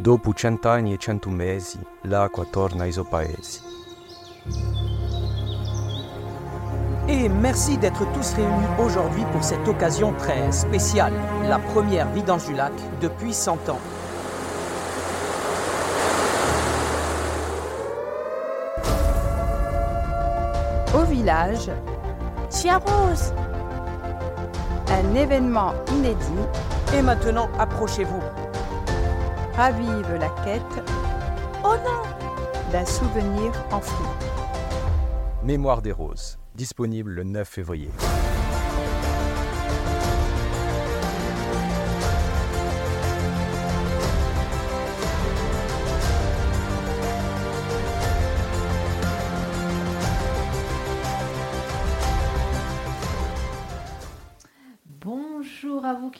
Dopo cent'anni e cento mesi, l'acqua torna ai suoi paesi. Et merci d'être tous réunis aujourd'hui pour cette occasion très spéciale, la première vidange du lac depuis 100 ans. Au village, Chiarose un événement inédit Et maintenant, approchez-vous. Ravive la quête Oh non d'un souvenir enfoui. Mémoire des roses, disponible le 9 février.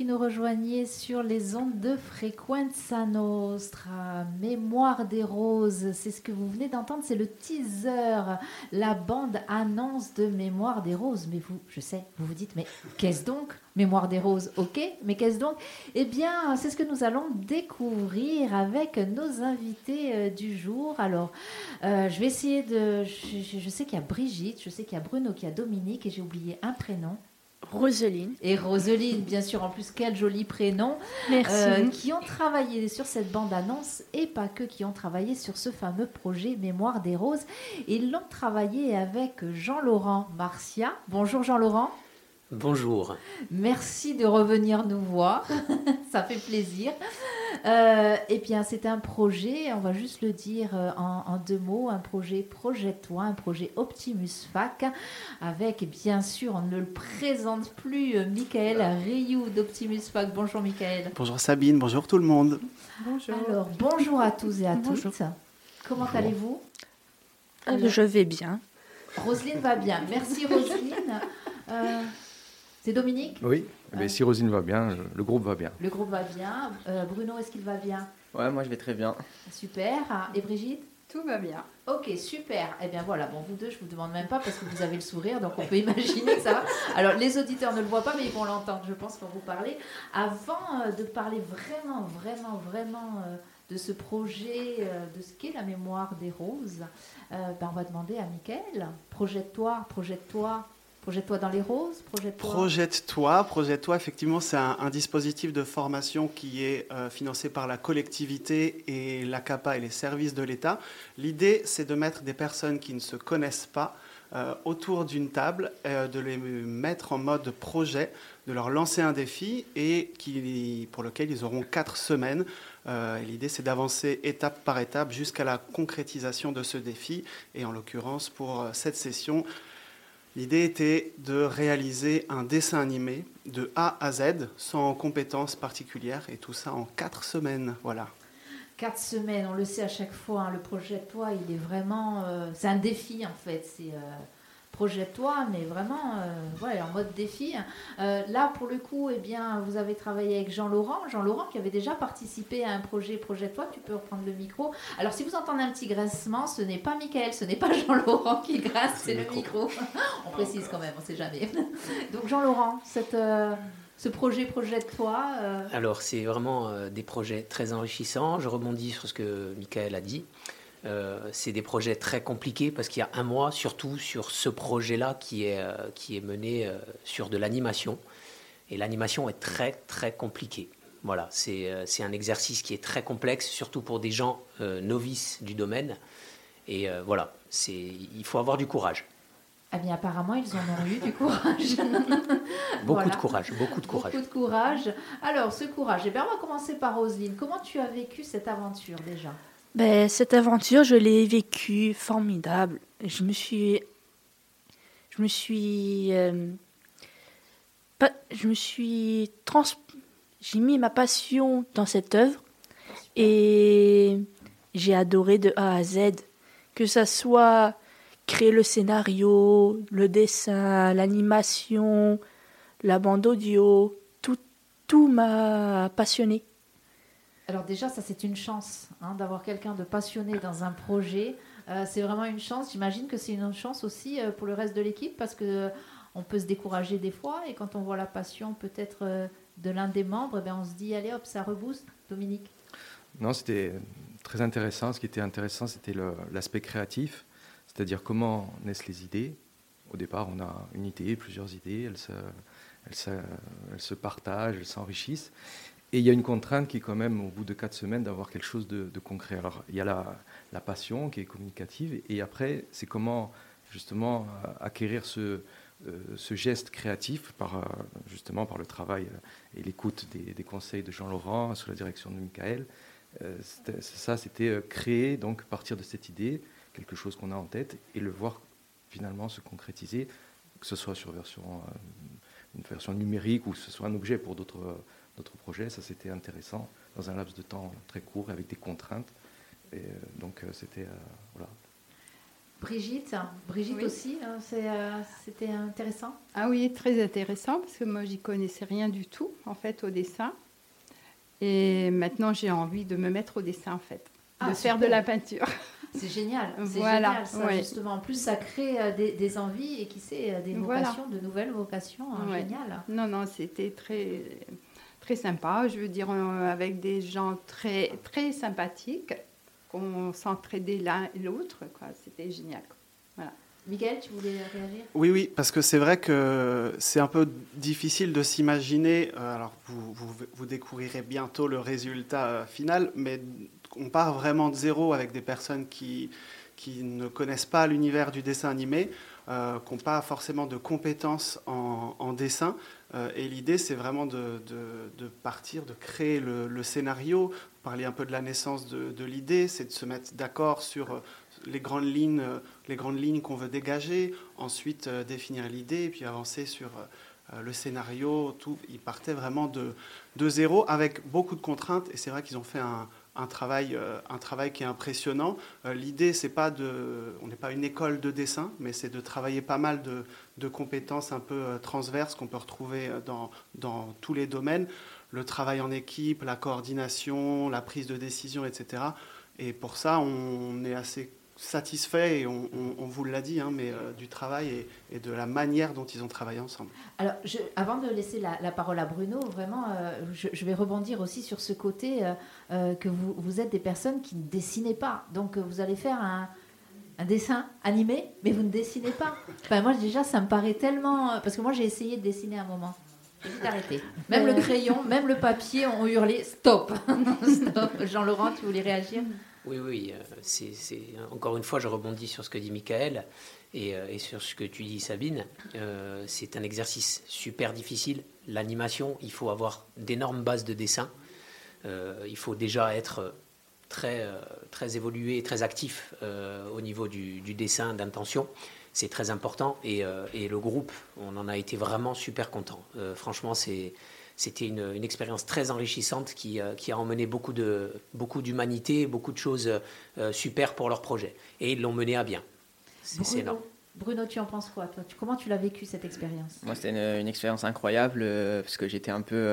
Qui nous rejoignez sur les ondes de Frequenza Nostra, Mémoire des Roses, c'est ce que vous venez d'entendre, c'est le teaser, la bande annonce de Mémoire des Roses. Mais vous, je sais, vous vous dites, mais qu'est-ce donc Mémoire des Roses, ok, mais qu'est-ce donc Eh bien, c'est ce que nous allons découvrir avec nos invités euh, du jour. Alors, euh, je vais essayer de... Je, je- je sais qu'il y a Brigitte, je sais qu'il y a Bruno, qu'il y a Dominique, et j'ai oublié un prénom. Roseline. Et Roseline, bien sûr, en plus, quel joli prénom. Merci. Euh, qui ont travaillé sur cette bande-annonce et pas que, qui ont travaillé sur ce fameux projet Mémoire des Roses. Et Ils l'ont travaillé avec Jean-Laurent Marcia. Bonjour Jean-Laurent. Bonjour. Merci de revenir nous voir. Ça fait plaisir. Euh, et bien, c'est un projet, on va juste le dire euh, en, en deux mots, un projet Projette-toi, un projet Optimus Fac, avec bien sûr, on ne le présente plus, euh, Michael Rioux d'Optimus Fac. Bonjour Michael. Bonjour Sabine, bonjour tout le monde. Bonjour. Alors, bonjour à tous et à Bonjour. toutes. Comment allez-vous? Euh, je vais bien. Roselyne va bien. Merci Roselyne. Euh, c'est Dominique Oui, mais si Rosine va bien, je- le groupe va bien. Le groupe va bien. Euh, Bruno, est-ce qu'il va bien? Ouais, moi je vais très bien. Super. Et Brigitte? Tout va bien. Ok, super. Eh bien voilà, bon, vous deux, je vous demande même pas parce que vous avez le sourire, donc on peut imaginer que ça va. Alors, les auditeurs ne le voient pas, mais ils vont l'entendre, je pense, quand vous parlez. Avant euh, de parler vraiment, vraiment, vraiment euh, de ce projet, euh, de ce qu'est la mémoire des roses, euh, ben, on va demander à Mickaël, projette-toi, projette-toi, projette-toi dans les roses, projette-toi. Projette-toi, projette-toi, effectivement, c'est un, dispositif de formation qui est euh, financé par la collectivité et l'ACAPA et les services de l'État. L'idée, c'est de mettre des personnes qui ne se connaissent pas euh, autour d'une table, euh, de les mettre en mode projet, de leur lancer un défi et qui, pour lequel ils auront quatre semaines. L'idée, c'est d'avancer étape par étape jusqu'à la concrétisation de ce défi. Et en l'occurrence, pour cette session, L'idée était de réaliser un dessin animé de A à Z, sans compétences particulières, et tout ça en quatre semaines. Voilà. Quatre semaines, on le sait à chaque fois, hein, le projette-toi, il est vraiment. euh, c'est un défi en fait. C'est euh, projette-toi, mais vraiment euh, ouais, en mode défi. Euh, là, pour le coup, eh bien, vous avez travaillé avec Jean-Laurent. Jean-Laurent qui avait déjà participé à un projet Projette-toi, tu peux reprendre le micro. Alors, si vous entendez un petit grincement, ce n'est pas Michael, ce n'est pas Jean-Laurent qui grince, c'est le micro. on précise quand même, on ne sait jamais. Donc, Jean-Laurent, cette, euh, ce projet Projette-toi. euh, Alors, c'est vraiment euh, des projets très enrichissants. Je rebondis sur ce que Michael a dit. Euh, c'est des projets très compliqués parce qu'il y a un mois, surtout sur ce projet-là qui est, euh, qui est mené euh, sur de l'animation. Et l'animation est très, très compliquée. Voilà, c'est un exercice qui est très complexe, surtout pour des gens novices du domaine. Et voilà, il faut avoir du courage. Eh bien, apparemment, ils en ont eu du courage. Beaucoup Voilà. de courage, beaucoup de courage. Beaucoup de courage. Alors, ce courage, eh bien, on va commencer par Roselyne. Comment tu as vécu cette aventure déjà? Ben, cette aventure, je l'ai vécue formidable. Je me suis. Je me suis. euh, pas- je me suis. Trans, j'ai mis ma passion dans cette œuvre et j'ai adoré de A à Z. Que ça soit créer le scénario, le dessin, l'animation, la bande audio, tout, tout m'a passionné. Alors déjà, ça c'est une chance hein, d'avoir quelqu'un de passionné dans un projet. Euh, c'est vraiment une chance. J'imagine que c'est une chance aussi euh, pour le reste de l'équipe parce que euh, on peut se décourager des fois et quand on voit la passion peut-être de l'un des membres, eh ben, on se dit allez hop, ça rebooste. Dominique. Non, c'était très intéressant. Ce qui était intéressant, c'était l'aspect créatif, c'est-à-dire comment naissent les idées. Au départ, on a une idée, plusieurs idées, elles se partagent, elles s'enrichissent. Et il y a une contrainte qui est quand même, au bout de quatre semaines, d'avoir quelque chose de, concret. Alors, il y a la, passion qui est communicative, et après, c'est comment justement acquérir ce, euh, ce geste créatif par, euh, justement par le travail euh, et l'écoute des, des, conseils de Jean-Laurent sous la direction de Michael. ça, c'était créer, donc partir de cette idée, quelque chose qu'on a en tête, et le voir finalement se concrétiser, que ce soit sur version, une version numérique ou que ce soit un objet pour d'autres notre projet. Ça, c'était intéressant dans un laps de temps très court avec des contraintes. Et euh, donc, euh, c'était. Euh, voilà. Brigitte, Brigitte aussi, hein, c'était intéressant. Ah oui, très intéressant parce que moi j'y connaissais rien du tout en fait au dessin. Et maintenant j'ai envie de me mettre au dessin en fait, ah, de faire de la peinture. C'est génial, c'est génial ça, justement. En plus, ça crée des, envies et qui sait, des vocations, de nouvelles vocations. Hein, génial. Non, non, c'était très, très sympa, je veux dire, euh, avec des gens très, très sympathiques, qu'on s'entraidait l'un et l'autre. C'était génial. Voilà. Miguel, tu voulais réagir? Oui, oui, parce que c'est vrai que c'est un peu difficile de s'imaginer. Euh, alors, vous, vous, découvrirez bientôt le résultat euh, final, mais on part vraiment de zéro avec des personnes qui, qui ne connaissent pas l'univers du dessin animé, qui n'ont pas forcément de compétences en, en dessin, euh, et l'idée, c'est vraiment de, partir, de créer le, scénario, parler un peu de la naissance de, l'idée, c'est de se mettre d'accord sur euh, les grandes lignes, euh, les grandes lignes qu'on veut dégager, ensuite définir l'idée, puis avancer sur le scénario. Tout, ils partaient vraiment de, de zéro avec beaucoup de contraintes, et c'est vrai qu'ils ont fait un, un travail, euh, un travail qui est impressionnant. Euh, l'idée, c'est pas de, on n'est pas une école de dessin, mais c'est de travailler pas mal de, compétences un peu euh, transverses qu'on peut retrouver dans, dans, tous les domaines. Le travail en équipe, la coordination, la prise de décision, etc. Et pour ça, on est assez satisfait, et on, vous l'a dit, hein, mais euh, du travail et, de la manière dont ils ont travaillé ensemble. Alors, je, avant de laisser la, parole à Bruno, vraiment, euh, je, vais rebondir aussi sur ce côté euh, que vous, vous, êtes des personnes qui ne dessinez pas. Donc, vous allez faire un, un dessin animé, mais vous ne dessinez pas. Enfin, moi, déjà, ça me paraît tellement... Parce que moi, j'ai essayé de dessiner un moment. J'ai arrêté. Même le crayon, même le papier ont hurlé stop. stop. Jean-Laurent, tu voulais réagir? Oui, oui, euh, c'est, encore une fois, je rebondis sur ce que dit Michael et, euh, sur ce que tu dis, Sabine. Euh, c'est un exercice super difficile. L'animation, il faut avoir d'énormes bases de dessin. il faut déjà être très, très évolué très actif au niveau du, du dessin d'intention. C'est très important et, et, le groupe, on en a été vraiment super content. franchement, c'est c'était une, expérience très enrichissante qui, euh, qui, a emmené beaucoup de beaucoup d'humanité, beaucoup de choses euh, super pour leur projet. Et ils l'ont mené à bien. C'est énorme. Bruno, tu en penses quoi toi? Comment tu l'as vécu cette expérience? Moi, c'était une, expérience incroyable euh, parce que j'étais un peu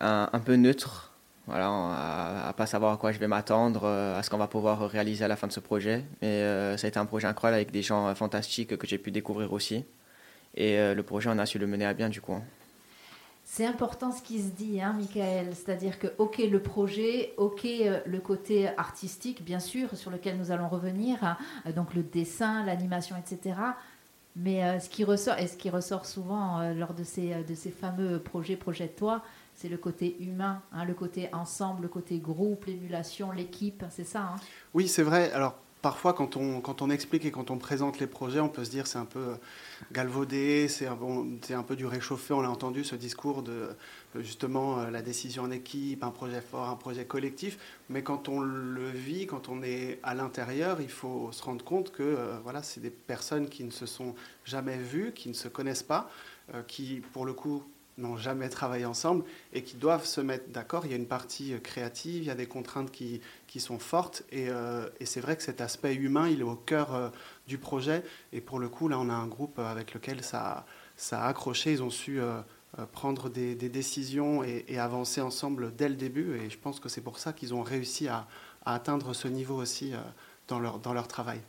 un, peu neutre, voilà, à, à, pas savoir à quoi je vais m'attendre, à ce qu'on va pouvoir réaliser à la fin de ce projet. Mais ça a été un projet incroyable avec des gens fantastiques que j'ai pu découvrir aussi. Et le projet, on a su le mener à bien du coup. C'est important ce qui se dit, hein, Michael. C'est-à-dire que, ok, le projet, ok, euh, le côté artistique, bien sûr, sur lequel nous allons revenir, hein, euh, donc le dessin, l'animation, etc. Mais euh, ce qui ressort, et ce qui ressort souvent lors de ces, fameux projets, projette-toi, c'est le côté humain, hein, le côté ensemble, le côté groupe, l'émulation, l'équipe, c'est ça. Oui, c'est vrai. Alors, parfois, quand on, explique et quand on présente les projets, on peut se dire c'est un peu euh, galvaudé, c'est un, peu du réchauffé. On l'a entendu, ce discours de justement euh, la décision en équipe, un projet fort, un projet collectif. Mais quand on le vit, quand on est à l'intérieur, il faut se rendre compte que euh, voilà, c'est des personnes qui ne se sont jamais vues, qui ne se connaissent pas, qui, pour le coup, n'ont jamais travaillé ensemble et qui doivent se mettre d'accord. Il y a une partie créative, il y a des contraintes qui, qui sont fortes et, euh, et c'est vrai que cet aspect humain, il est au cœur euh, du projet et pour le coup, là, on a un groupe avec lequel ça, ça a accroché. Ils ont su euh, prendre des, décisions et, et, avancer ensemble dès le début et je pense que c'est pour ça qu'ils ont réussi à, à, atteindre ce niveau aussi dans, leur, dans leur travail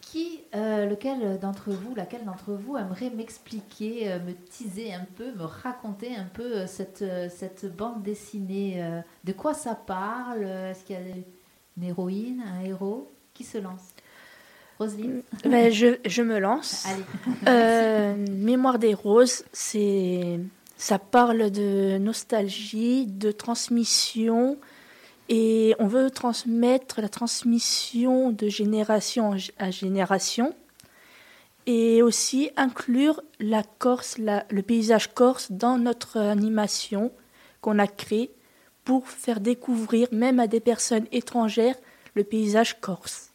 Qui, euh, lequel d'entre vous, laquelle d'entre vous aimerait m'expliquer, euh, me teaser un peu, me raconter un peu euh, cette, cette bande dessinée euh, De quoi ça parle Est-ce qu'il y a une héroïne, un héros? Qui se lance? Roselyne? Ben, je, je me lance. Allez. Mémoire des roses, c'est ça parle de nostalgie, de transmission, et on veut transmettre la transmission de génération à génération, et aussi inclure la Corse, le paysage corse dans notre animation qu'on a créée pour faire découvrir même à des personnes étrangères le paysage corse.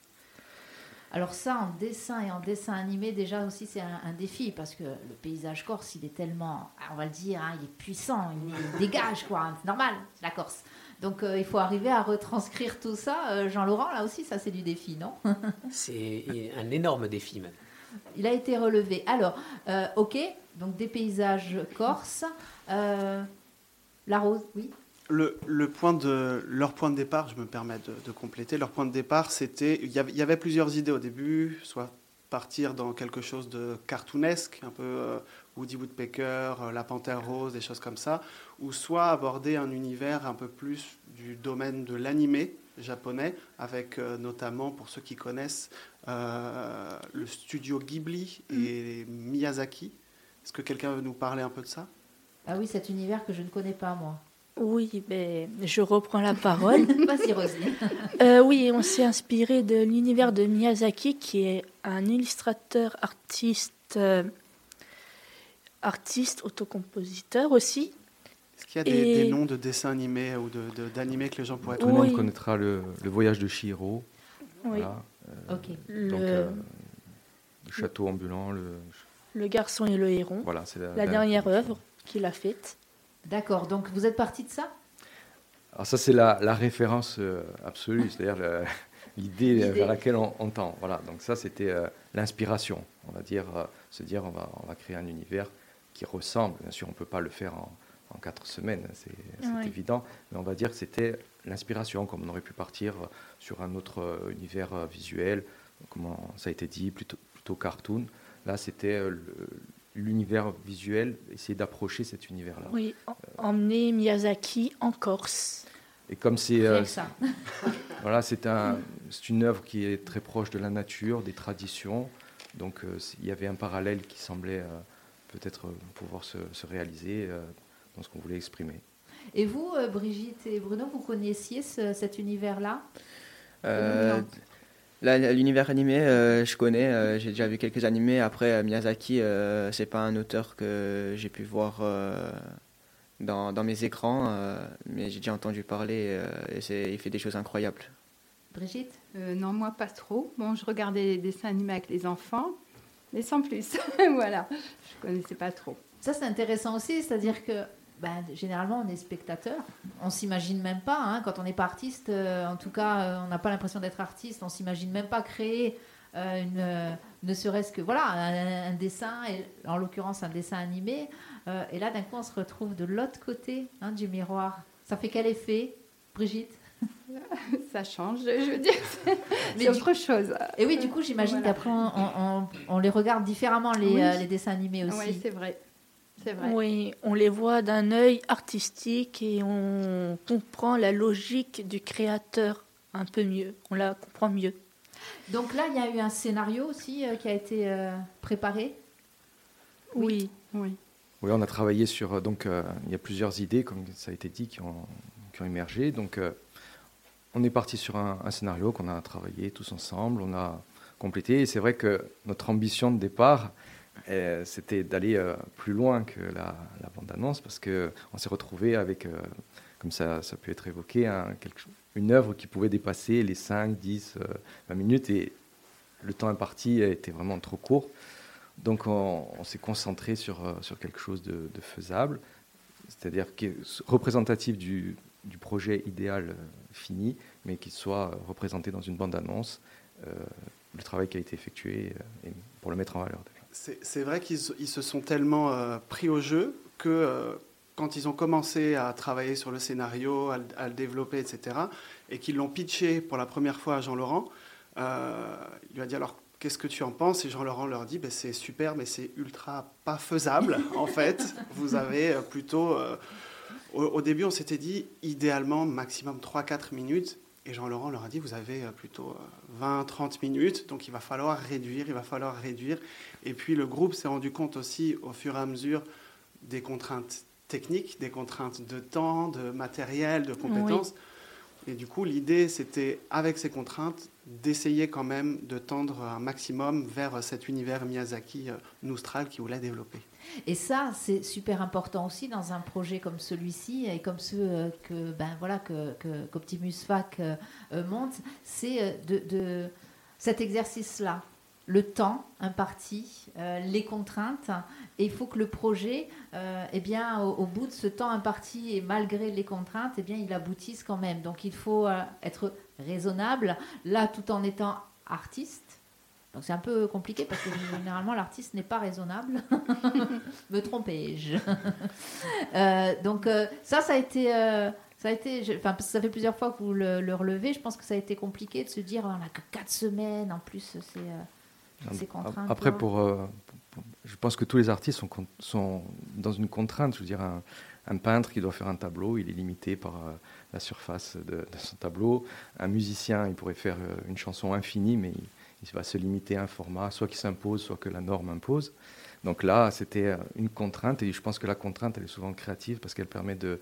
Alors ça, en dessin et en dessin animé, déjà aussi, c'est un, défi, parce que le paysage corse, il est tellement, on va le dire, hein, il est puissant, il, dégage, quoi. hein, c'est normal, la Corse. Donc euh, il faut arriver à retranscrire tout ça. Euh, Jean-Laurent, là aussi, ça c'est du défi, non C'est un énorme défi même. Il a été relevé. Alors, euh, ok, donc des paysages corses. Euh, la rose, oui. Le, le point de, leur point de départ, je me permets de, de compléter, leur point de départ, c'était, il y avait, il y avait plusieurs idées au début, soit partir dans quelque chose de cartoonesque, un peu euh, Woody Woodpecker, euh, La Panthère Rose, des choses comme ça, ou soit aborder un univers un peu plus du domaine de l'animé japonais, avec euh, notamment, pour ceux qui connaissent, euh, le studio Ghibli et Miyazaki. Est-ce que quelqu'un veut nous parler un peu de ça? Ah oui, cet univers que je ne connais pas, moi. Oui, ben, je reprends la parole. Vas-y, Roselyne. Euh, oui, on s'est inspiré de l'univers de Miyazaki, qui est un illustrateur, artiste, euh, artiste, autocompositeur aussi. Est-ce qu'il y a des, noms de dessins animés ou de- de- d'animés que les gens pourraient Tout le Oui. monde connaîtra le, le voyage de Chihiro. Oui. Voilà. Ok. Le, Donc, euh, le château ambulant, le, le garçon et le héron, voilà, c'est la, la dernière œuvre qu'il a faite. D'accord, donc vous êtes parti de ça? Alors ça, c'est la, la référence euh, absolue, c'est-à-dire le- l'idée vers laquelle on, on tend. Voilà, donc ça, c'était euh, l'inspiration. On va dire, euh, se dire, on va, on va créer un univers qui ressemble. Bien sûr, on ne peut pas le faire en, en quatre semaines, c'est Ouais. évident, mais on va dire que c'était l'inspiration, comme on aurait pu partir euh, sur un autre univers visuel, comment ça a été dit, plutôt, plutôt cartoon. Là, c'était l'univers visuel, essayer d'approcher cet univers-là. Oui, em- emmener Miyazaki en Corse. Et comme c'est euh. Voilà, c'est un, c'est une œuvre qui est très proche de la nature, des traditions. Donc euh, il y avait un parallèle qui semblait euh, peut-être euh, pouvoir se, se réaliser euh, dans ce qu'on voulait exprimer. Et vous, euh, Brigitte et Bruno, vous connaissiez ce- cet univers-là? Euh, L'univers animé, euh, je connais, euh, j'ai déjà vu quelques animés. Après, euh, Miyazaki, euh, c'est pas un auteur que j'ai pu voir euh, dans, dans mes écrans, euh, mais j'ai déjà entendu parler euh, et c'est- il fait des choses incroyables. Brigitte? Euh, non, moi pas trop. Bon, je regardais des dessins animés avec les enfants, mais sans plus. voilà, je connaissais pas trop. Ça, c'est intéressant aussi, c'est-à-dire que ben, généralement, on est spectateur. On s'imagine même pas, hein, quand on n'est pas artiste, euh, en tout cas, euh, on n'a pas l'impression d'être artiste, on s'imagine même pas créer euh, une, euh, ne serait-ce que voilà, un, un dessin, et, en l'occurrence un dessin animé. Euh, et là, d'un coup, on se retrouve de l'autre côté hein, du miroir. Ça fait quel effet, Brigitte? Ça change, je veux dire, c'est du- autre chose. Et oui, du coup, j'imagine Voilà. qu'après, on, on- on les regarde différemment, les, Oui. euh, les dessins animés aussi. Oui, c'est vrai. C'est vrai. Oui, on les voit d'un œil artistique et on comprend la logique du créateur un peu mieux. On la comprend mieux. Donc là, il y a eu un scénario aussi euh, qui a été euh, préparé. Oui. Oui. Oui, on a travaillé sur. euh, Donc, euh, il y a plusieurs idées, comme ça a été dit, qui ont, qui ont émergé. Donc, euh, on est parti sur un, un scénario qu'on a travaillé tous ensemble. On a complété. Et c'est vrai que notre ambition de départ, euh, c'était d'aller euh, plus loin que la, la bande-annonce, parce qu'on s'est retrouvé avec, euh, comme ça, ça peut être évoqué, un- quelque chose- une œuvre qui pouvait dépasser les 5, 10, euh, 20 minutes. Et le temps imparti était vraiment trop court. Donc on, s'est concentré sur, euh, sur quelque chose de, faisable, c'est-à-dire représentatif du, du projet idéal euh, fini, mais qui soit représenté dans une bande-annonce, euh, le travail qui a été effectué et pour le mettre en valeur. C'est vrai qu'ils se- sont tellement pris au jeu que quand ils ont commencé à travailler sur le scénario, à, le- développer, etc., et qu'ils l'ont pitché pour la première fois à Jean-Laurent, euh, il lui a dit alors qu'est-ce que tu en penses? Et Jean-Laurent leur dit, ben, c'est super, mais c'est ultra pas faisable, en fait. Vous avez euh, plutôt... Euh, au, début, on s'était dit, idéalement, maximum 3-4 minutes. Et Jean-Laurent leur a dit, vous avez plutôt 20-30 minutes, donc il va falloir réduire, il va falloir réduire. Et puis le groupe s'est rendu compte aussi, au fur et à mesure, des contraintes techniques, des contraintes de temps, de matériel, de compétences. Et du coup, l'idée, c'était, avec ces contraintes, d'essayer quand même de tendre un maximum vers cet univers Miyazaki euh, Noustral qui voulait développer. Et ça, c'est super important aussi dans un projet comme celui-ci et comme ceux euh, que, ben voilà, que, qu'Optimus Fac euh, monte, c'est de, de cet exercice-là, le temps imparti, les contraintes et il faut que le projet, euh, eh bien, au, bout de ce temps imparti et malgré les contraintes, eh bien, il aboutisse quand même. Donc il faut euh, être raisonnable, là tout en étant artiste. Donc c'est un peu compliqué parce que généralement l'artiste n'est pas raisonnable. Me trompais-je? Euh, Donc ça, ça a été... ça a été, enfin, ça fait plusieurs fois que vous le, relevez. Je pense que ça a été compliqué de se dire, on n'a que 4 semaines. En plus, c'est contraintes. Après, pour, je pense que tous les artistes sont, dans une contrainte. Je veux dire, un, peintre qui doit faire un tableau, il est limité par euh, la surface de, son tableau. Un musicien, il pourrait faire euh, une chanson infinie, mais il, va se limiter à un format, soit qui s'impose, soit que la norme impose. Donc là, c'était euh, une contrainte, et je pense que la contrainte, elle est souvent créative parce qu'elle permet de,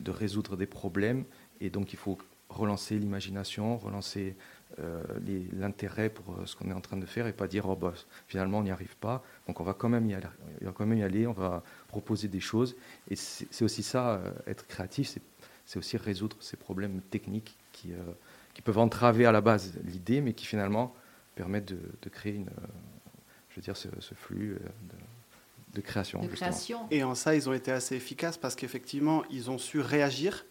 de résoudre des problèmes, et donc il faut relancer l'imagination, relancer euh, l'intérêt pour euh, ce qu'on est en train de faire et pas dire oh, bah, finalement on n'y arrive pas. Donc on va quand même y aller, on va quand même y aller, on va proposer des choses. Et c'est aussi ça, euh, être créatif, c'est aussi résoudre ces problèmes techniques qui, qui peuvent entraver à la base l'idée, mais qui finalement permettent de, créer une, je veux dire, ce, flux de, création, de création. Et en ça, ils ont été assez efficaces parce qu'effectivement, ils ont su réagir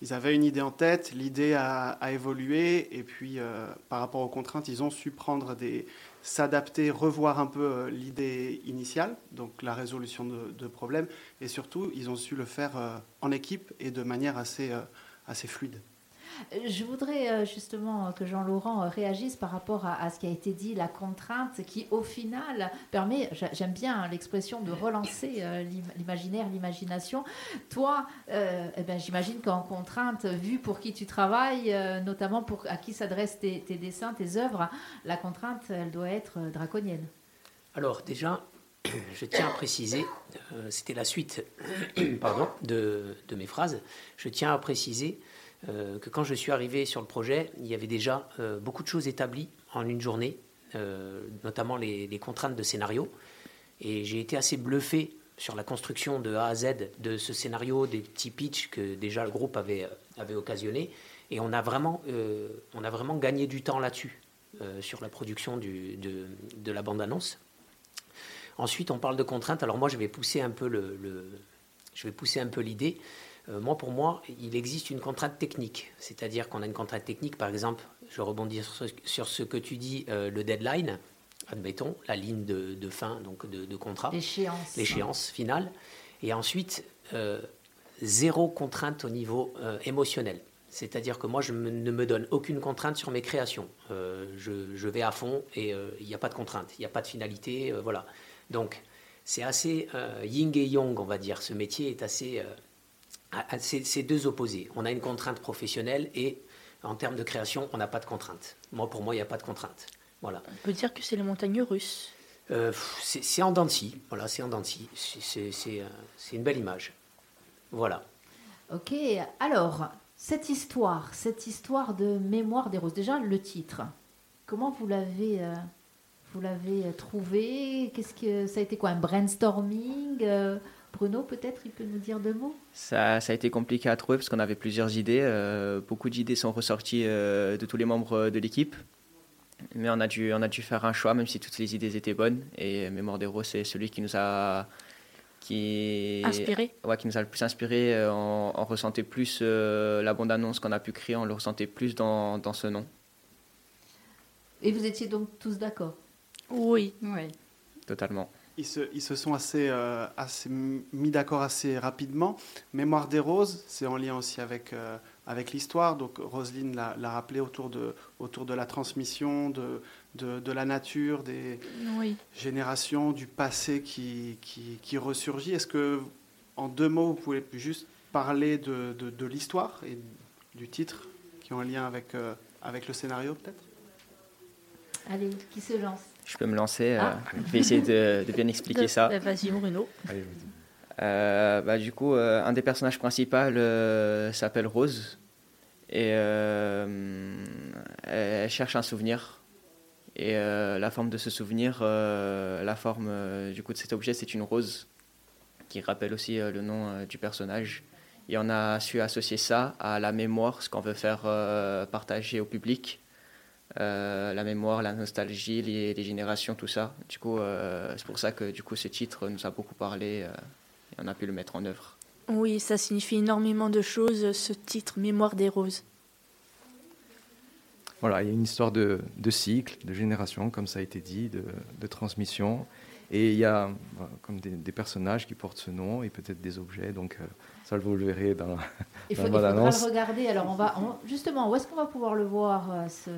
ils avaient une idée en tête, l'idée a, évolué, et puis euh, par rapport aux contraintes, ils ont su prendre des, s'adapter, revoir un peu euh, l'idée initiale, donc la résolution de, problèmes, et surtout, ils ont su le faire euh, en équipe et de manière assez, assez fluide. Je voudrais euh, justement que Jean-Laurent euh, réagisse par rapport à, ce qui a été dit, la contrainte qui au final permet, j'aime bien l'expression de relancer euh, l'imaginaire, l'imagination. Toi, eh ben, j'imagine qu'en contrainte, vu pour qui tu travailles, notamment pour à qui s'adressent tes, dessins, tes œuvres, la contrainte, elle doit être draconienne. Alors déjà, je tiens à préciser, c'était la suite pardon, de, mes phrases, je tiens à préciser euh, que quand je suis arrivé sur le projet, il y avait déjà euh, beaucoup de choses établies en une journée, euh, notamment les, contraintes de scénario. Et j'ai été assez bluffé sur la construction de A à Z de ce scénario, des petits pitchs que déjà le groupe avait, avait occasionné. Et on a vraiment, on a vraiment gagné du temps là-dessus, sur la production du, de, la bande-annonce. Ensuite, on parle de contraintes. Alors moi, je vais pousser un peu le je vais pousser un peu l'idée. Euh, moi, pour moi, il existe une contrainte technique. C'est-à-dire qu'on a une contrainte technique, par exemple, je rebondis sur ce, que tu dis, euh, le deadline, admettons, la ligne de, fin, donc de, contrat. L'échéance. L'échéance finale. Et ensuite, euh, zéro contrainte au niveau émotionnel. C'est-à-dire que moi, je ne me donne aucune contrainte sur mes créations. Je, vais à fond et il n'y a pas de contrainte, il n'y a pas de finalité. voilà. Donc, c'est assez yin et yang, on va dire. Ce métier est assez ah, ah, c'est deux opposés. On a une contrainte professionnelle et en termes de création, on n'a pas de contrainte. Moi, pour moi, il n'y a pas de contrainte. Voilà. On peut dire que c'est les montagnes russes. Euh, c'est en dents Voilà, c'est en dents euh, C'est une belle image. Voilà. Ok. Alors, cette histoire, cette histoire de mémoire des roses. Déjà, le titre. Comment vous l'avez euh, vous l'avez trouvé? Qu'est-ce que ça a été quoi Un brainstorming Bruno, peut-être, il peut nous dire deux mots? Ça, ça, a été compliqué à trouver parce qu'on avait plusieurs idées. Euh, beaucoup d'idées sont ressorties euh, de tous les membres de l'équipe. Mais on a, dû, on a dû faire un choix, même si toutes les idées étaient bonnes. Et Mémoire des c'est celui qui nous a. Qui, inspiré ouais, qui nous a le plus inspiré. Euh, on, ressentait plus la bande-annonce qu'on a pu créer, on le ressentait plus dans, dans ce nom. Et vous étiez donc tous d'accord? Oui. Oui. Totalement ils se, sont assez, euh, assez mis d'accord assez rapidement. Mémoire des roses, c'est en lien aussi avec, euh, avec l'histoire. Donc Roselyne l'a rappelé autour de, autour de la transmission, de, de, la nature, des générations, du passé qui, qui, qui ressurgit. Est-ce que, en deux mots, vous pouvez juste parler de, de l'histoire et du titre qui ont un lien avec, euh, avec le scénario peut-être? Allez, qui se lance? Je peux me lancer. Euh, ah. je vais essayer de, bien expliquer ça. Vas-y, Bruno. Euh, bah, du coup, un des personnages principaux s'appelle Rose et elle cherche un souvenir. Et la forme de ce souvenir, la forme du coup de cet objet, c'est une rose qui rappelle aussi le nom du personnage. Et on a su associer ça à la mémoire, ce qu'on veut faire euh, partager au public. Euh, la mémoire, la nostalgie, les, générations, tout ça. Du coup, euh, c'est pour ça que du coup, ce titre nous a beaucoup parlé et on a pu le mettre en œuvre. Oui, ça signifie énormément de choses, ce titre Mémoire des roses. Voilà, il y a une histoire de, de cycle, de génération, comme ça a été dit, de, de transmission. Et il y a comme des, des, personnages qui portent ce nom et peut-être des objets. Donc, ça, vous le verrez dans, il faut, il le regarder. Alors, on va, justement, où est-ce qu'on va pouvoir le voir, euh, ce,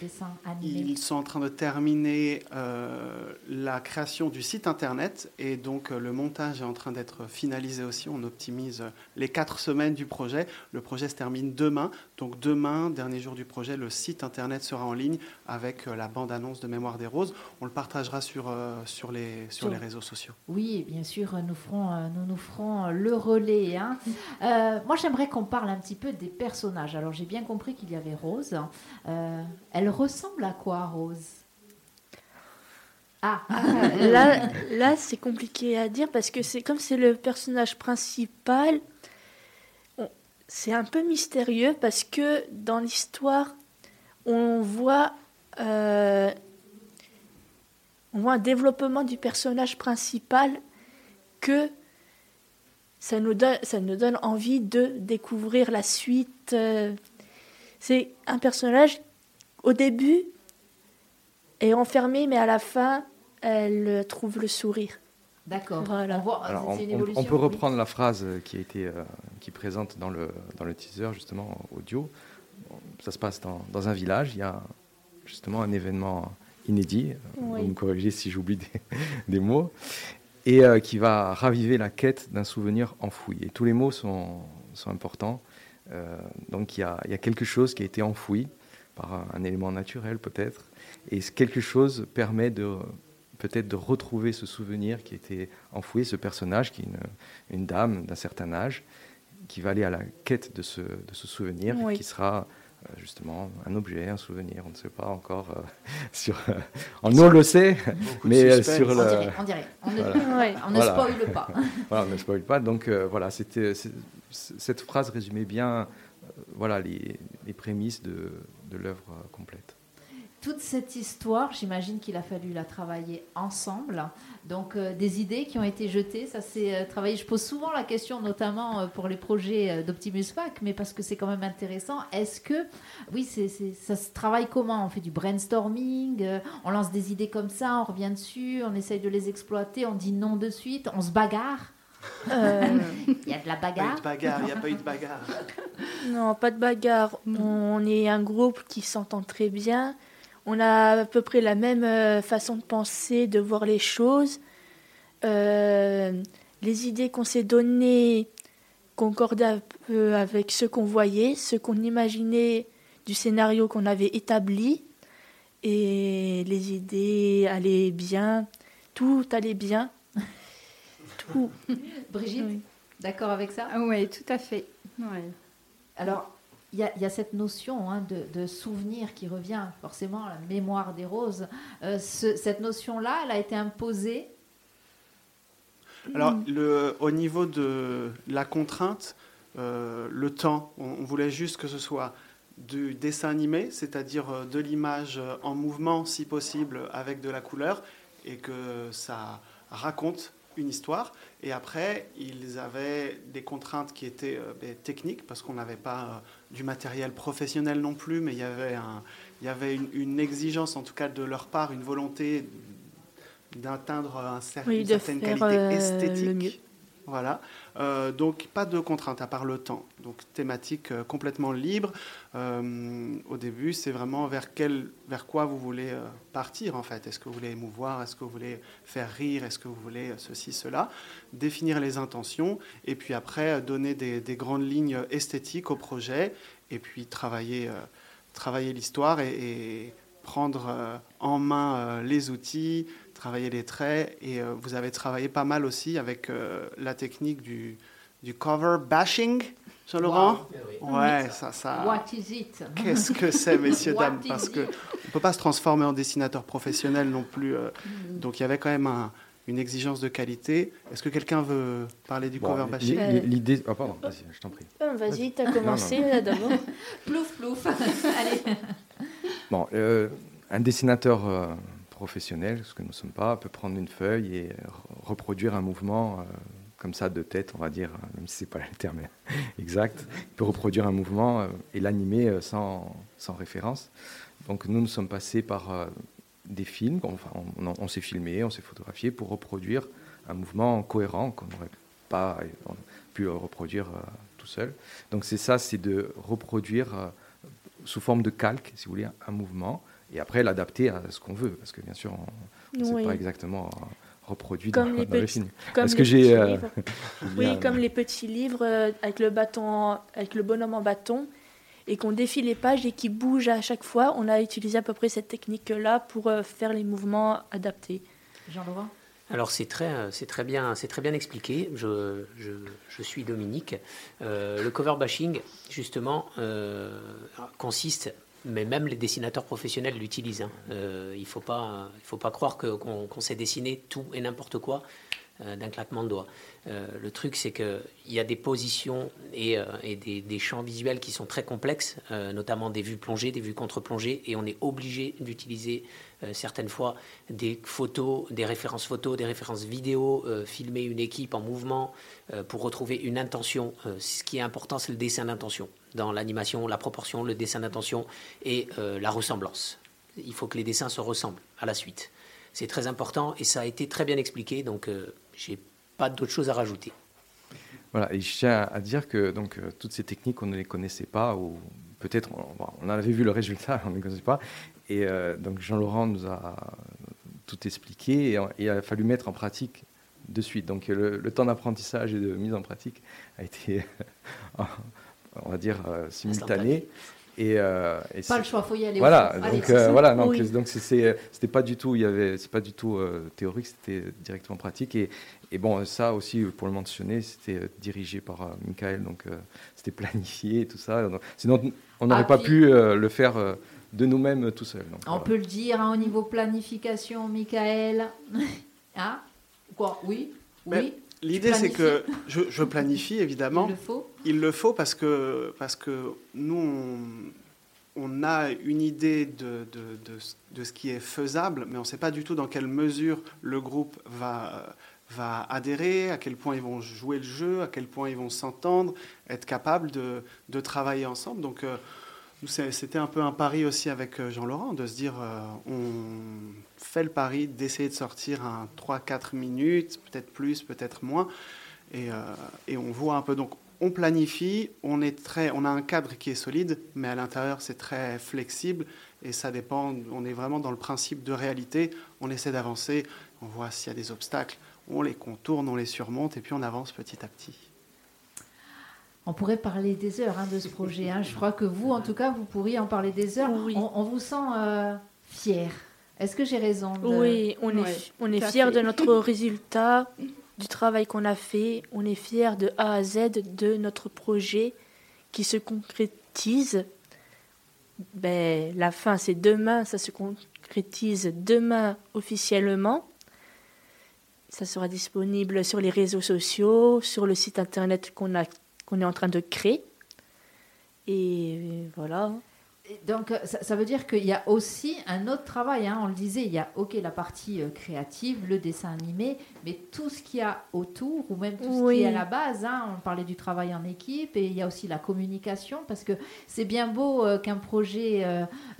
dessin animé? Ils sont en train de terminer euh, la création du site internet et donc euh, le montage est en train d'être finalisé aussi. On optimise les quatre semaines du projet. Le projet se termine demain. Donc, demain, dernier jour du projet, le site internet sera en ligne avec la bande-annonce de Mémoire des Roses. On le partagera sur, sur, les, sur les réseaux sociaux. Oui, bien sûr, nous ferons, nous, nous ferons le relais Hein. Euh, moi, j'aimerais qu'on parle un petit peu des personnages. Alors, j'ai bien compris qu'il y avait Rose. Euh, elle ressemble à quoi, Rose? Ah. ah, là, là c'est compliqué à dire parce que c'est comme c'est le personnage principal, c'est un peu mystérieux parce que dans l'histoire, on voit, euh, on voit un développement du personnage principal que ça nous donne, ça nous donne envie de découvrir la suite. Euh. C'est un personnage, au début, est enfermé, mais à la fin, elle trouve le sourire. D'accord. Voilà. On, peut reprendre la phrase qui a été euh, qui présente dans le dans le teaser justement audio. Ça se passe dans, dans un village. Il y a justement un événement inédit. Vous me corrigez si j'oublie des, des, mots et euh, qui va raviver la quête d'un souvenir enfoui. Et tous les mots sont, sont importants. Euh, donc il y, a, il y, a, quelque chose qui a été enfoui par un, élément naturel peut-être, et quelque chose permet de peut-être de retrouver ce souvenir qui était enfoui, ce personnage qui est une, une dame d'un certain âge, qui va aller à la quête de ce, de ce souvenir, qui sera justement un objet, un souvenir, on ne sait pas encore euh, sur. Euh, on le sait, mais sur le. On dirait, on, dirait. on, ne spoile pas. voilà, on ne spoil pas. Donc voilà, c'était cette phrase résumait bien, voilà les, les prémices de, de l'œuvre complète toute cette histoire, j'imagine qu'il a fallu la travailler ensemble. Donc euh, des idées qui ont été jetées, ça s'est euh, travaillé. Je pose souvent la question, notamment euh, pour les projets d'Optimus Pack, mais parce que c'est quand même intéressant. Est-ce que, oui, c'est, ça se travaille comment? On fait du brainstorming, on lance des idées comme ça, on revient dessus, on essaye de les exploiter, on dit non de suite, on se bagarre? Il y a de la bagarre? Il n'y a pas eu de bagarre. non, pas de bagarre. On est un groupe qui s'entend très bien. On a à peu près la même euh, façon de penser, de voir les choses. Euh, les idées qu'on s'est données concordaient un peu avec ce qu'on voyait, ce qu'on imaginait du scénario qu'on avait établi. Et les idées allaient bien, tout allait bien. tout. Brigitte, d'accord avec ça? Oui, tout à fait. Alors, il y, a cette notion hein, de, souvenir qui revient forcément à la mémoire des roses. Euh, cette notion-là, elle a été imposée Alors, le, au niveau de la contrainte, euh, le temps, on, voulait juste que ce soit du dessin animé, c'est-à-dire euh, de l'image en mouvement si possible avec de la couleur, et que ça raconte une histoire. Et après, ils avaient des contraintes qui étaient ben, techniques, parce qu'on n'avait pas du matériel professionnel non plus, mais il y avait, un, il y avait une, exigence, en tout cas de leur part, une volonté d'atteindre un une certaine qualité euh, esthétique. Voilà. Euh, donc pas de contraintes à part le temps. Donc thématique euh, complètement libre. Euh, au début, c'est vraiment vers quel, vers quoi vous voulez partir en fait. Est-ce que vous voulez émouvoir? Est-ce que vous voulez faire rire? Est-ce que vous voulez ceci, cela? Définir les intentions et puis après donner des, grandes lignes esthétiques au projet et puis travailler, travailler l'histoire et, prendre en main les outils, travailler les traits et euh, vous avez travaillé pas mal aussi avec euh, la technique du, du cover bashing, Jean-Laurent Ouais, ça, ça. What is it? Qu'est-ce que c'est, messieurs, dames? Parce qu'on ne peut pas se transformer en dessinateur professionnel non plus. Euh, mm. donc il y avait quand même une exigence de qualité. Est-ce que quelqu'un veut parler du cover bashing? L'idée. Oh, pardon, vas-y, je t'en prie. vas-y, tu as commencé d'abord. plouf, plouf. Allez. Bon, un dessinateur professionnel, ce que nous ne sommes pas, peut prendre une feuille et reproduire un mouvement euh, comme ça de tête, on va dire, même si ce n'est pas le terme exact, peut reproduire un mouvement euh, et l'animer euh, sans, sans, référence. Donc nous, nous sommes passés par des films, enfin, on, s'est filmé, on s'est photographié pour reproduire un mouvement cohérent qu'on n'aurait pas pu reproduire tout seul. Donc c'est ça, c'est de reproduire sous forme de calque, si vous voulez, un mouvement et après l'adapter à ce qu'on veut, parce que bien sûr, on ne sait pas exactement reproduit comme dans, les le film. Comme que j'ai, euh, oui, comme les petits livres euh, avec le bâton, avec le bonhomme en bâton, et qu'on défile les pages et qui bouge à chaque fois. On a utilisé à peu près cette technique-là pour euh, faire les mouvements adaptés. Jean-Laurent? Alors c'est très, c'est très bien, c'est très bien expliqué. Je, je, je suis Dominique. le cover bashing, justement, consiste mais même les dessinateurs professionnels l'utilisent. Hein. Euh, il ne faut, pas, croire qu'on sait dessiner tout et n'importe quoi euh, d'un claquement de doigts. Euh, le truc, c'est qu'il y a des positions et, des, champs visuels qui sont très complexes, notamment des vues plongées, des vues contre-plongées, et on est obligé d'utiliser certaines fois des photos, des références photos, des références vidéo, filmer une équipe en mouvement pour retrouver une intention. ce qui est important, c'est le dessin d'intention dans l'animation, la proportion, le dessin d'intention et euh, la ressemblance. Il faut que les dessins se ressemblent à la suite. C'est très important et ça a été très bien expliqué, donc euh, j'ai pas d'autre chose à rajouter. Voilà, et je tiens à dire que donc, euh, toutes ces techniques, on ne les connaissait pas, ou peut-être on, avait vu le résultat, on ne les connaissait pas. Et donc Jean-Laurent nous a tout expliqué et il a fallu mettre en pratique de suite. Donc le, le temps d'apprentissage et de mise en pratique a été on va dire, euh, simultané. Et, euh, pas le choix, faut y aller. Voilà, donc euh, voilà, donc donc c'était pas du tout, il y avait, c'est pas du tout théorique, c'était directement pratique. Et, et, bon, ça aussi pour le mentionner, c'était dirigé par Michael, donc c'était planifié et tout ça. sinon, on n'aurait ah, pas pu le faire de nous-mêmes tout seul. on peut le dire hein, au niveau planification, Michael. ah, quoi? Oui, oui? L'idée, c'est que je, planifie, évidemment. Il le faut? Il le faut parce que, parce que nous, on, a une idée de, de, de, ce qui est faisable, mais on ne sait pas du tout dans quelle mesure le groupe va, va adhérer, à quel point ils vont jouer le jeu, à quel point ils vont s'entendre, être capables de, travailler ensemble. Donc, euh, c'était un peu un pari aussi avec euh, Jean-Laurent, de se dire, euh, on fait le pari d'essayer de sortir un 3-4 minutes, peut-être plus, peut-être moins, et, euh, et, on voit un peu. Donc, on planifie, on, est très, on a un cadre qui est solide, mais à l'intérieur, c'est très flexible, et ça dépend, on est vraiment dans le principe de réalité, on essaie d'avancer, on voit s'il y a des obstacles, on les contourne, on les surmonte, et puis on avance petit à petit. On pourrait parler des heures hein, de ce projet. Hein. Je crois que vous, en tout cas, vous pourriez en parler des heures. On, vous sent euh, fier. Est-ce que j'ai raison Oui, on est, on est fier de notre résultat, du travail qu'on a fait. On est fier de A à Z de notre projet qui se concrétise. Ben, la fin, c'est demain. Ça se concrétise demain officiellement. Ça sera disponible sur les réseaux sociaux, sur le site internet qu'on a qu'on est en train de créer. Et voilà. Donc, ça, veut dire qu'il y a aussi un autre travail. Hein. On le disait, il y a, OK, la partie euh, créative, le dessin animé, mais tout ce qu'il y a autour, ou même tout ce qui est à la base. Hein. On parlait du travail en équipe, et il y a aussi la communication, parce que c'est bien beau euh, qu'un projet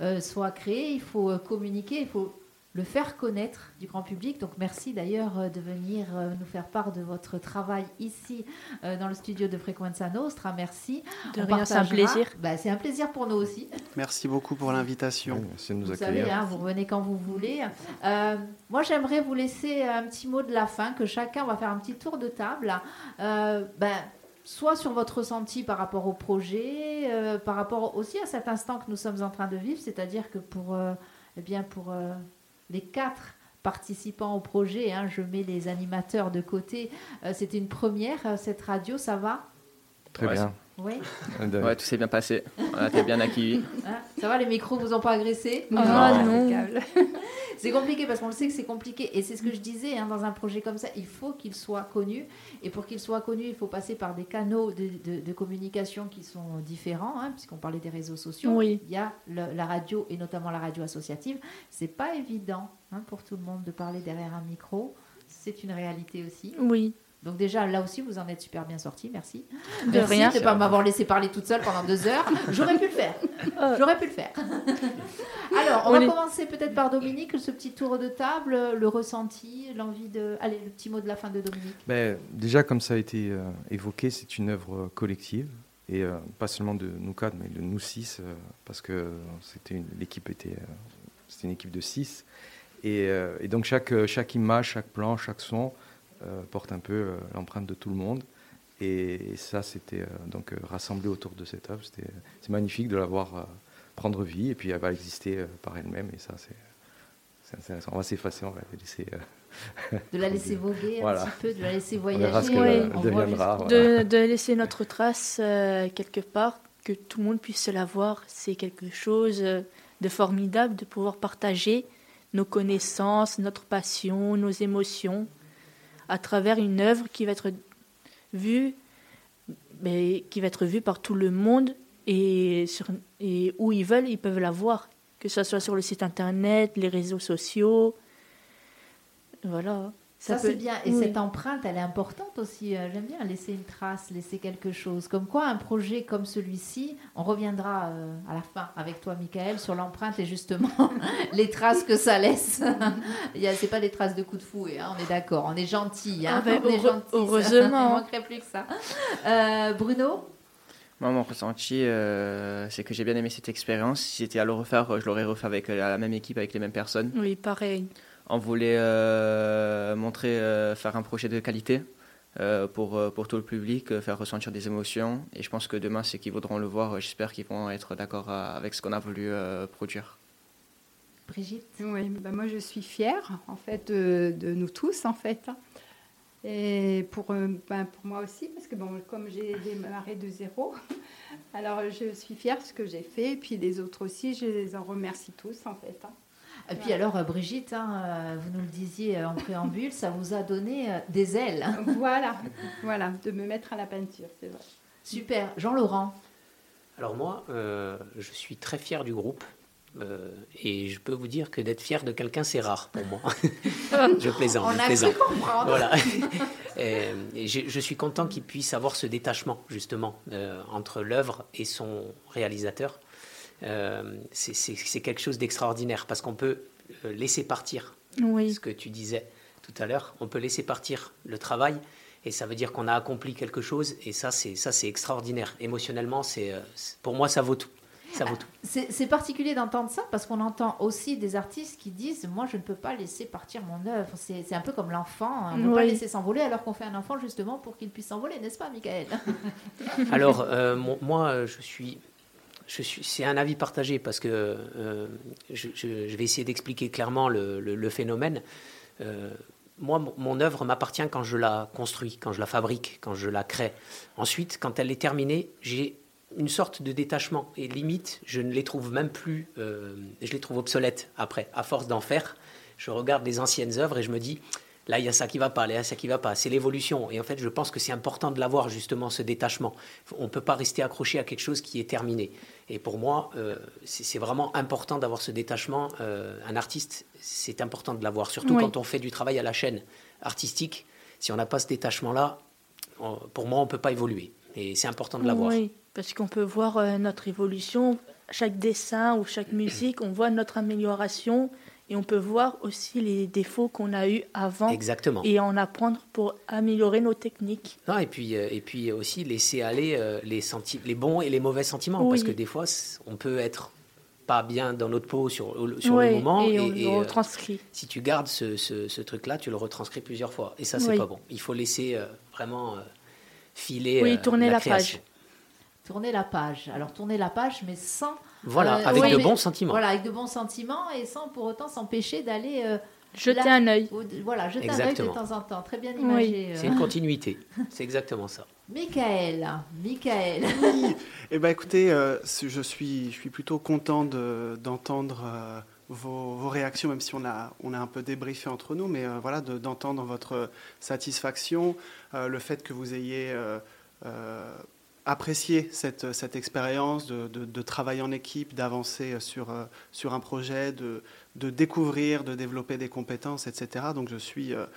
euh, soit créé, il faut communiquer, il faut le faire connaître du grand public. Donc merci d'ailleurs euh, de venir euh, nous faire part de votre travail ici euh, dans le studio de Frequenza Nostra. Merci. De rien, c'est un plaisir. Bah, c'est un plaisir pour nous aussi. Merci beaucoup pour l'invitation. C'est de nous Vous accueillir. savez, hein, vous revenez quand vous voulez. Euh, moi, j'aimerais vous laisser un petit mot de la fin, que chacun va faire un petit tour de table. Euh, ben, soit sur votre ressenti par rapport au projet, euh, par rapport aussi à cet instant que nous sommes en train de vivre, c'est-à-dire que pour, euh, eh bien, pour euh, les quatre participants au projet, hein, je mets les animateurs de côté, euh, c'était une première, euh, cette radio, ça va? Très Ouais, bien. Oui Ouais, tout s'est bien passé. On a été bien accueillis. Hein Ça va, les micros vous ont pas agressé? Ah, non. Impeccable. C'est compliqué parce qu'on le sait que c'est compliqué. Et c'est ce que je disais, hein, dans un projet comme ça, il faut qu'il soit connu. Et pour qu'il soit connu, il faut passer par des canaux de, de- de communication qui sont différents, hein, puisqu'on parlait des réseaux sociaux. Oui. Il y a le- la radio et notamment la radio associative. C'est pas évident hein, pour tout le monde de parler derrière un micro. C'est une réalité aussi. Oui, Donc déjà, là aussi, vous en êtes super bien sorti. Merci. de Merci rien. de ne pas m'avoir laissé parler toute seule pendant deux heures. J'aurais pu le faire. Euh. J'aurais pu le faire. Alors, on, On va est- commencer peut-être par Dominique, ce petit tour de table, le ressenti, l'envie de... Allez, le petit mot de la fin de Dominique. Ben, déjà, comme ça a été euh, évoqué, c'est une œuvre euh, collective. Et euh, pas seulement de nous quatre, mais de nous six, euh, parce que c'était une- l'équipe était, euh, c'était une équipe de six. Et, euh, et donc chaque, chaque image, chaque plan, chaque son euh, porte un peu euh, l'empreinte de tout le monde. Et, et ça, c'était euh, donc euh, rassemblé autour de cette œuvre. C'était, c'est magnifique de la voir euh, prendre vie et puis elle va exister euh, par elle-même. Et ça, c'est, c'est intéressant. On va s'effacer, on va la laisser. euh, De la laisser voguer Voilà. un petit peu, de la laisser voyager. Ouais. euh, On deviendra. voilà. de, de laisser notre trace euh, quelque part, que tout le monde puisse la voir, c'est quelque chose euh, de formidable de pouvoir partager nos connaissances, notre passion, nos émotions à travers une œuvre qui va être vue, qui va être vue par tout le monde et, sur, et où ils veulent, ils peuvent la voir, que ce soit sur le site internet, les réseaux sociaux. Voilà. Ça, peut- c'est bien. Et oui. cette empreinte, elle est importante aussi. Euh, J'aime bien laisser une trace, laisser quelque chose. Comme quoi, un projet comme celui-ci, on reviendra euh, à la fin avec toi, Michael, sur l'empreinte et justement les traces que ça laisse. Il y a- C'est pas des traces de coups de fouet, hein, on est d'accord. On est gentil. Hein, Ah ben, on est gentil, heureusement. Il manquerait plus que ça. Euh, Bruno? Moi, mon ressenti, euh, c'est que j'ai bien aimé cette expérience. Si c'était à le refaire, je l'aurais refait avec la même équipe, avec les mêmes personnes. Oui, pareil. On voulait euh, montrer, euh, faire un projet de qualité euh, pour, pour tout le public, euh, faire ressentir des émotions. Et je pense que demain, ceux qui voudront le voir, j'espère qu'ils vont être d'accord avec ce qu'on a voulu euh, produire. Brigitte? Oui, ben moi je suis fière en fait de, de nous tous en fait. Et pour, ben, pour moi aussi, parce que bon, comme j'ai démarré de zéro, alors je suis fière de ce que j'ai fait. Et puis les autres aussi, je les en remercie tous en fait. Et puis alors, euh, Brigitte, hein, euh, vous nous le disiez euh, en préambule, ça vous a donné des ailes. Voilà, voilà, de me mettre à la peinture, c'est vrai. Super. Jean-Laurent Alors moi, euh, je suis très fier du groupe. euh, et je peux vous dire que d'être fier de quelqu'un, c'est rare pour moi. je plaisante, On je a plaisante. comprendre. Voilà. et, et je, je suis content qu'il puisse avoir ce détachement, justement, euh, entre l'œuvre et son réalisateur. Euh, c'est- quelque chose d'extraordinaire parce qu'on peut euh, laisser partir Oui. ce que tu disais tout à l'heure. On peut laisser partir le travail et ça veut dire qu'on a accompli quelque chose et ça, c'est ça, c'est extraordinaire. Émotionnellement, c'est euh, pour moi, ça vaut tout. Ça vaut tout. C'est particulier d'entendre ça parce qu'on entend aussi des artistes qui disent Moi, je ne peux pas laisser partir mon œuvre. C'est un peu comme l'enfant. On ne peut pas laisser s'envoler alors qu'on fait un enfant justement pour qu'il puisse s'envoler, n'est-ce pas, Michael? Alors, euh, moi, je suis, c'est un avis partagé parce que euh, je, vais essayer d'expliquer clairement le, phénomène. Euh, moi, mon- mon œuvre m'appartient quand je la construis, quand je la fabrique, quand je la crée. Ensuite, quand elle est terminée, j'ai une sorte de détachement et limite, je ne les trouve même plus, euh, je les trouve obsolètes après. À force d'en faire, je regarde les anciennes œuvres et je me dis, là, il y a ça qui va pas, là, il y a ça qui va pas. C'est l'évolution. Et en fait, je pense que c'est important de l'avoir, justement, ce détachement. On ne peut pas rester accroché à quelque chose qui est terminé. Et pour moi, euh, c'est vraiment important d'avoir ce détachement. Euh, un artiste, c'est important de l'avoir, surtout Oui. quand on fait du travail à la chaîne artistique. Si on n'a pas ce détachement-là, pour moi, on ne peut pas évoluer. Et c'est important de l'avoir. Oui, parce qu'on peut voir euh, notre évolution, chaque dessin ou chaque musique, on voit notre amélioration et on peut voir aussi les défauts qu'on a eus avant Exactement. et en apprendre pour améliorer nos techniques. Non, et, puis, euh, et puis aussi laisser aller euh, les, senti- les bons et les mauvais sentiments. Parce que des fois, on peut être pas bien dans notre peau sur, sur Ouais, le moment. et on et, le et, euh, retranscrit. si tu gardes ce, ce- ce truc-là, tu le retranscris plusieurs fois. Et ça, c'est Oui. pas bon. Il faut laisser euh, vraiment euh, filer Oui, euh, tourner la page. Tourner la page. Alors tourner la page, mais sans. Voilà, euh, avec oui, de mais- bons sentiments. Voilà, avec de bons sentiments et sans pour autant s'empêcher d'aller. euh, Jeter là- un œil. Voilà, jeter un œil de temps en temps. Très bien Oui. imagé. C'est euh. une continuité. c'est exactement ça. Michael, Michael. Oui. Eh ben, écoutez, euh, c'est- je, suis, je suis plutôt content de- d'entendre euh, vos, vos réactions, même si on a, on a un peu débriefé entre nous, mais euh, voilà, de- d'entendre votre satisfaction, euh, le fait que vous ayez euh, euh, apprécié cette, cette expérience de, de- travailler en équipe, d'avancer sur, euh, sur un projet, de, de découvrir, de développer des compétences, etc. Donc je suis, euh,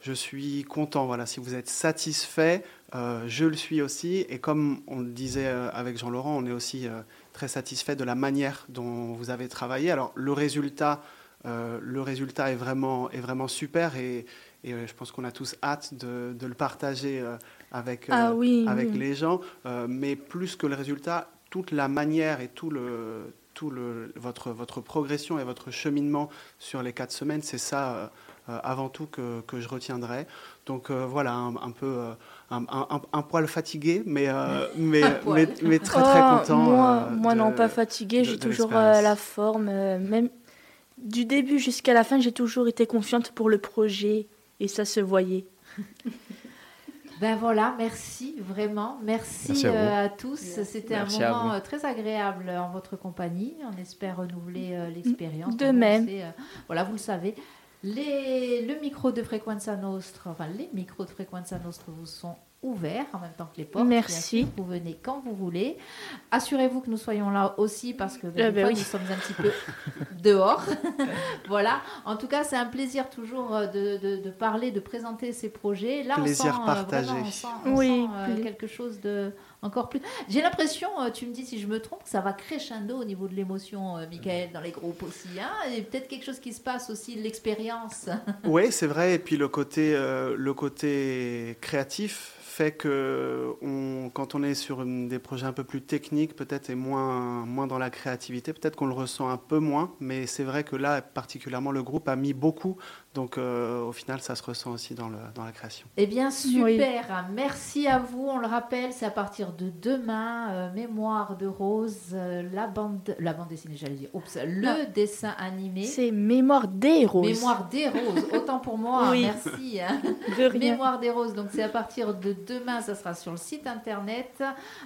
je suis content. Voilà, si vous êtes satisfait, euh, je le suis aussi. Et comme on le disait avec Jean-Laurent, on est aussi très satisfait de la manière dont vous avez travaillé. Alors le résultat, le résultat est vraiment, est vraiment super et, et, je pense qu'on a tous hâte de, le partager avec, euh, Ah oui, avec oui. les gens. Euh, mais plus que le résultat, toute la manière et tout le, tout le, votre, votre progression et votre cheminement sur les quatre semaines, c'est ça euh, euh, avant tout que, que je retiendrai. Donc euh, voilà, un, un peu euh, un, un- un poil fatigué, mais, euh, mais, très très Oh, content. Moi, euh, moi de- non, pas fatigué. J'ai toujours euh, la forme. euh, même du début jusqu'à la fin, j'ai toujours été confiante pour le projet et ça se voyait. Ben voilà, merci vraiment. Merci, Merci à vous. euh, à tous. C'était un moment euh, très agréable en votre compagnie. On espère renouveler euh, l'expérience. De même. euh, voilà, vous le savez. Les, le micro de Frequenza Nostra, enfin les micros de Frequenza Nostra vous sont ouverts en même temps que les portes. bien Merci. sûr. Vous venez quand vous voulez. Assurez-vous que nous soyons là aussi parce que ben, Ah des ben fois, oui. nous sommes un petit peu dehors. voilà. En tout cas, c'est un plaisir toujours euh, de, de- de parler, de présenter ces projets. Là, Plaisir on sent, euh, partagé. vraiment, on sent, on Oui, sent, euh, quelque chose de encore plus. J'ai l'impression, euh, tu me dis si je me trompe, que ça va crescendo au niveau de l'émotion, euh, Michael, dans les groupes aussi. Hein et peut-être quelque chose qui se passe aussi, de l'expérience. Oui, c'est vrai. Et puis le côté, euh, le côté créatif fait que quand on est sur des projets un peu plus techniques, peut-être et moins, moins dans la créativité, peut-être qu'on le ressent un peu moins. Mais c'est vrai que là, particulièrement, le groupe a mis beaucoup. Donc euh, au final, ça se ressent aussi dans, le, dans la création. Eh bien, Oui. super. Merci à vous. On le rappelle, c'est à partir de demain. euh, Mémoire de Rose, euh, la bande, la bande dessinée, j'allais dire. Oups, le Non. dessin animé. C'est Mémoire des roses. Mémoire des roses. Autant pour moi. Oui. Merci. hein. de rien. Mémoire des roses. Donc c'est à partir de demain, ça sera sur le site internet.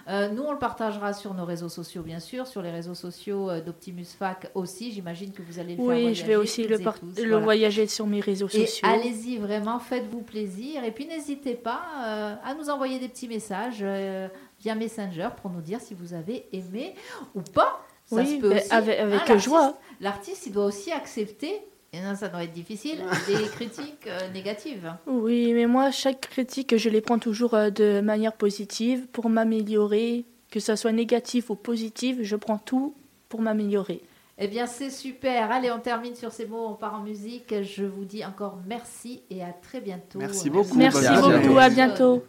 Euh, nous, on le partagera sur nos réseaux sociaux, bien sûr, sur les réseaux sociaux d'Optimus Fac aussi. J'imagine que vous allez le faire Oui, je vais aussi le, et par- tous, le voilà. voyager sur mes réseaux Et sociaux. allez-y, vraiment, faites-vous plaisir. Et puis n'hésitez pas euh, à nous envoyer des petits messages euh, via Messenger pour nous dire si vous avez aimé ou pas. Ça Oui, se peut aussi. avec- avec l'artiste- joie. L'artiste, il doit aussi accepter, et non, ça doit être difficile, des critiques euh, négatives. Oui, mais moi, chaque critique, je les prends toujours euh, de manière positive pour m'améliorer. Que ça soit négatif ou positif, je prends tout pour m'améliorer. Eh bien, c'est super. Allez, on termine sur ces mots, on part en musique. Je vous dis encore merci et à très bientôt. Merci beaucoup. Merci beaucoup, à bientôt.